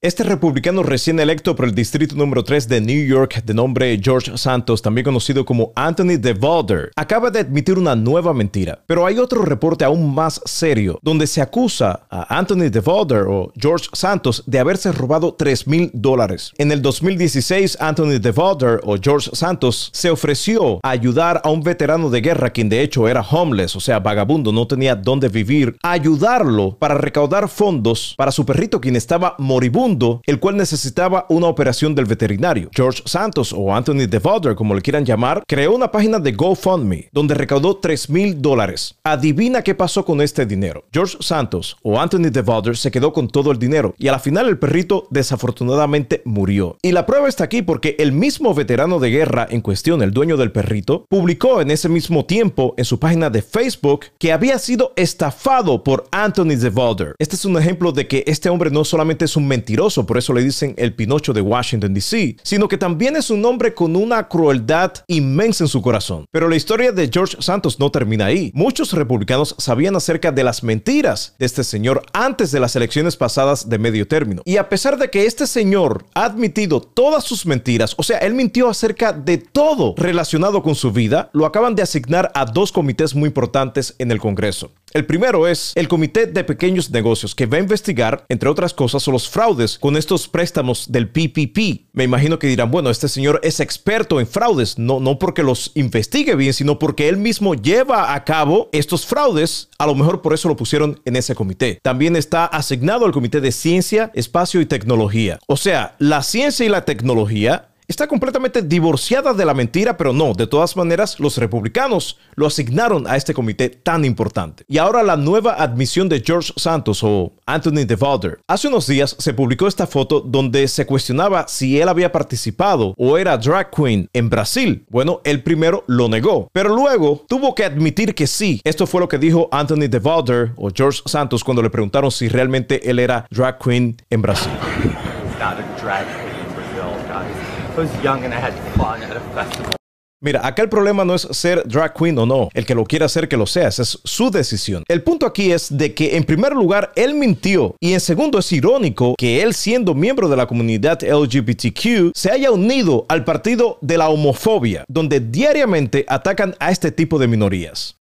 Este republicano recién electo por el distrito número 3 de New York, de nombre George Santos, también conocido como Anthony DeValder, acaba de admitir una nueva mentira. Pero hay otro reporte aún más serio, donde se acusa a Anthony DeValder o George Santos de haberse robado 3 mil dólares. En el 2016, Anthony DeValder o George Santos se ofreció a ayudar a un veterano de guerra, quien de hecho era homeless, o sea, vagabundo, no tenía dónde vivir, a ayudarlo para recaudar fondos para su perrito, quien estaba moribundo el cual necesitaba una operación del veterinario. George Santos o Anthony DeValder, como le quieran llamar, creó una página de GoFundMe donde recaudó 3 mil dólares. Adivina qué pasó con este dinero. George Santos o Anthony DeValder se quedó con todo el dinero y a la final el perrito desafortunadamente murió. Y la prueba está aquí porque el mismo veterano de guerra en cuestión, el dueño del perrito, publicó en ese mismo tiempo en su página de Facebook que había sido estafado por Anthony DeValder. Este es un ejemplo de que este hombre no solamente es un mentiroso, por eso le dicen el Pinocho de Washington, D.C., sino que también es un hombre con una crueldad inmensa en su corazón. Pero la historia de George Santos no termina ahí. Muchos republicanos sabían acerca de las mentiras de este señor antes de las elecciones pasadas de medio término. Y a pesar de que este señor ha admitido todas sus mentiras, o sea, él mintió acerca de todo relacionado con su vida, lo acaban de asignar a dos comités muy importantes en el Congreso. El primero es el Comité de Pequeños Negocios, que va a investigar, entre otras cosas, los fraudes con estos préstamos del PPP. Me imagino que dirán, bueno, este señor es experto en fraudes, no, no porque los investigue bien, sino porque él mismo lleva a cabo estos fraudes. A lo mejor por eso lo pusieron en ese comité. También está asignado al Comité de Ciencia, Espacio y Tecnología. O sea, la ciencia y la tecnología está completamente divorciada de la mentira, pero no, de todas maneras los republicanos lo asignaron a este comité tan importante. Y ahora la nueva admisión de George Santos o Anthony DeValder. Hace unos días se publicó esta foto donde se cuestionaba si él había participado o era drag queen en Brasil. Bueno, él primero lo negó, pero luego tuvo que admitir que sí. Esto fue lo que dijo Anthony DeValder o George Santos cuando le preguntaron si realmente él era drag queen en Brasil. Mira, acá el problema no es ser drag queen o no. El que lo quiera hacer, que lo sea. es su decisión. El punto aquí es de que, en primer lugar, él mintió. Y en segundo, es irónico que él, siendo miembro de la comunidad LGBTQ, se haya unido al partido de la homofobia, donde diariamente atacan a este tipo de minorías.